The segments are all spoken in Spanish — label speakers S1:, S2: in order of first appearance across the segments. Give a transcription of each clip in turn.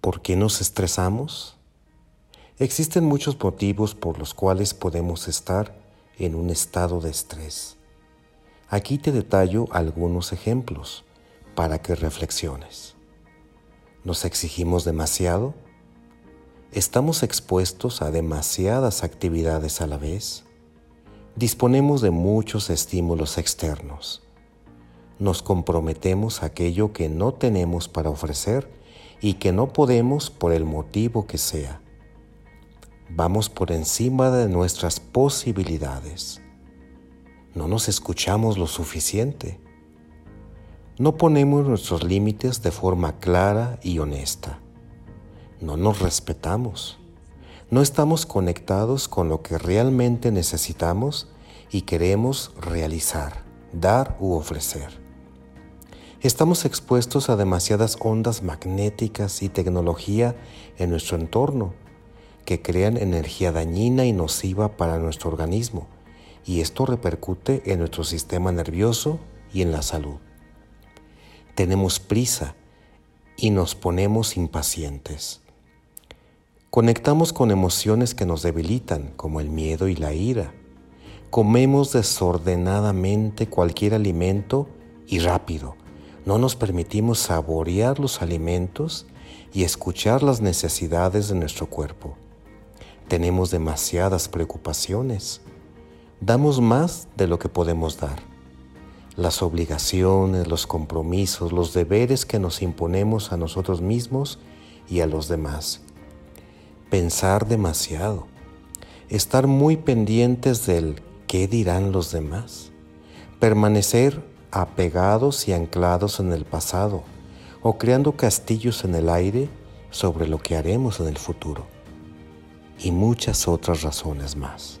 S1: ¿Por qué nos estresamos? Existen muchos motivos por los cuales podemos estar en un estado de estrés. Aquí te detallo algunos ejemplos para que reflexiones. ¿Nos exigimos demasiado? ¿Estamos expuestos a demasiadas actividades a la vez? Disponemos de muchos estímulos externos. Nos comprometemos a aquello que no tenemos para ofrecer y que no podemos por el motivo que sea. Vamos por encima de nuestras posibilidades. No nos escuchamos lo suficiente. No ponemos nuestros límites de forma clara y honesta no nos respetamos, no estamos conectados con lo que realmente necesitamos y queremos realizar, dar u ofrecer. Estamos expuestos a demasiadas ondas magnéticas y tecnología en nuestro entorno que crean energía dañina y nociva para nuestro organismo y esto repercute en nuestro sistema nervioso y en la salud. Tenemos prisa y nos ponemos impacientes. Conectamos con emociones que nos debilitan, como el miedo y la ira. Comemos desordenadamente cualquier alimento y rápido. No nos permitimos saborear los alimentos y escuchar las necesidades de nuestro cuerpo. Tenemos demasiadas preocupaciones. Damos más de lo que podemos dar. Las obligaciones, los compromisos, los deberes que nos imponemos a nosotros mismos y a los demás pensar demasiado, estar muy pendientes del qué dirán los demás, permanecer apegados y anclados en el pasado o creando castillos en el aire sobre lo que haremos en el futuro y muchas otras razones más.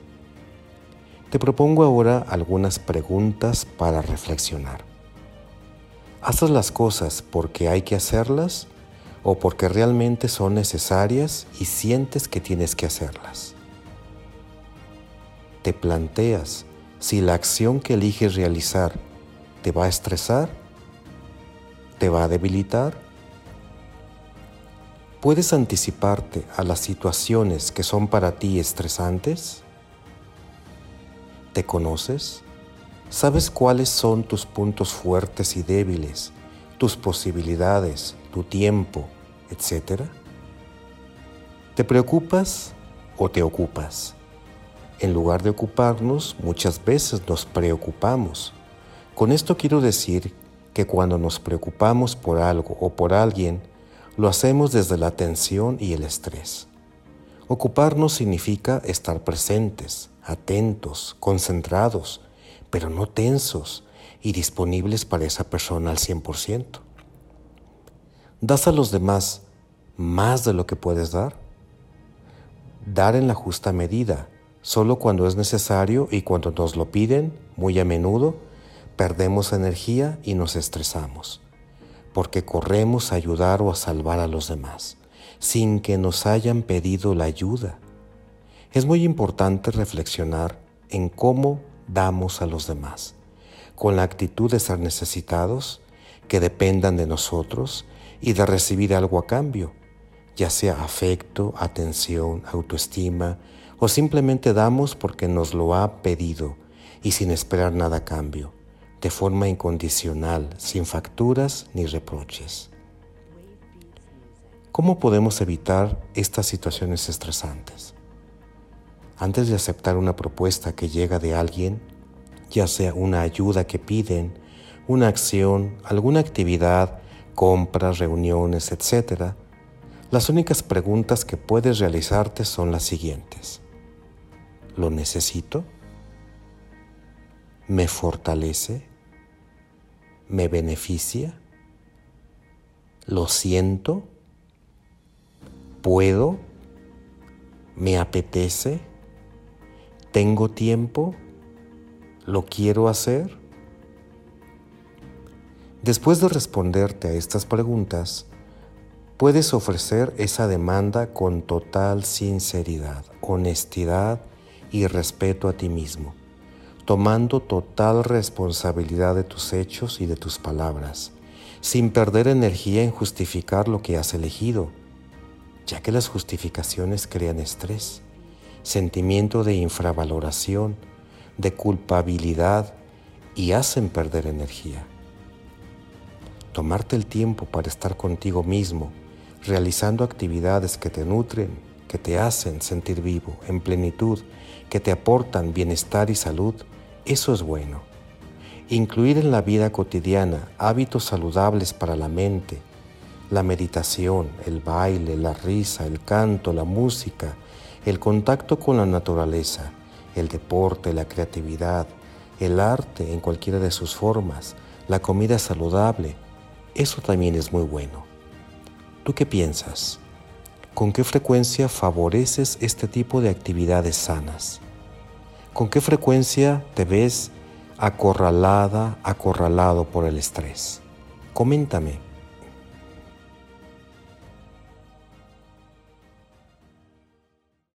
S1: Te propongo ahora algunas preguntas para reflexionar. ¿Haces las cosas porque hay que hacerlas o porque realmente son necesarias y sientes que tienes que hacerlas. Te planteas si la acción que eliges realizar te va a estresar, te va a debilitar. ¿Puedes anticiparte a las situaciones que son para ti estresantes? ¿Te conoces? ¿Sabes cuáles son tus puntos fuertes y débiles, tus posibilidades, tu tiempo, etc. ¿Te preocupas o te ocupas? En lugar de ocuparnos, muchas veces nos preocupamos. Con esto quiero decir que cuando nos preocupamos por algo o por alguien, lo hacemos desde la tensión y el estrés. Ocuparnos significa estar presentes, atentos, concentrados, pero no tensos y disponibles para esa persona al 100%. ¿Das a los demás más de lo que puedes dar? Dar en la justa medida, solo cuando es necesario y cuando nos lo piden, muy a menudo, perdemos energía y nos estresamos, porque corremos a ayudar o a salvar a los demás, sin que nos hayan pedido la ayuda. Es muy importante reflexionar en cómo damos a los demás, con la actitud de ser necesitados, que dependan de nosotros y de recibir algo a cambio, ya sea afecto, atención, autoestima, o simplemente damos porque nos lo ha pedido y sin esperar nada a cambio, de forma incondicional, sin facturas ni reproches. ¿Cómo podemos evitar estas situaciones estresantes? Antes de aceptar una propuesta que llega de alguien, ya sea una ayuda que piden, una acción, alguna actividad compras, reuniones, etc., las únicas preguntas que puedes realizarte son las siguientes. ¿Lo necesito? ¿Me fortalece? ¿Me beneficia? ¿Lo siento? ¿Puedo? ¿Me apetece? ¿Tengo tiempo? ¿Lo quiero hacer? Después de responderte a estas preguntas, puedes ofrecer esa demanda con total sinceridad, honestidad y respeto a ti mismo, tomando total responsabilidad de tus hechos y de tus palabras, sin perder energía en justificar lo que has elegido. ya que las justificaciones crean estrés, sentimiento de infravaloración, de culpabilidad y hacen perder energía. Tomarte el tiempo para estar contigo mismo, realizando actividades que te nutren, que te hacen sentir vivo, en plenitud, que te aportan bienestar y salud, eso es bueno. Incluir en la vida cotidiana hábitos saludables para la mente, la meditación, el baile, la risa, el canto, la música, el contacto con la naturaleza, el deporte, la creatividad, el arte en cualquiera de sus formas, la comida saludable, eso también es muy bueno. ¿Tú qué piensas? ¿Con qué frecuencia favoreces este tipo de actividades sanas? ¿Con qué frecuencia te ves acorralada, acorralado por el estrés? Coméntame.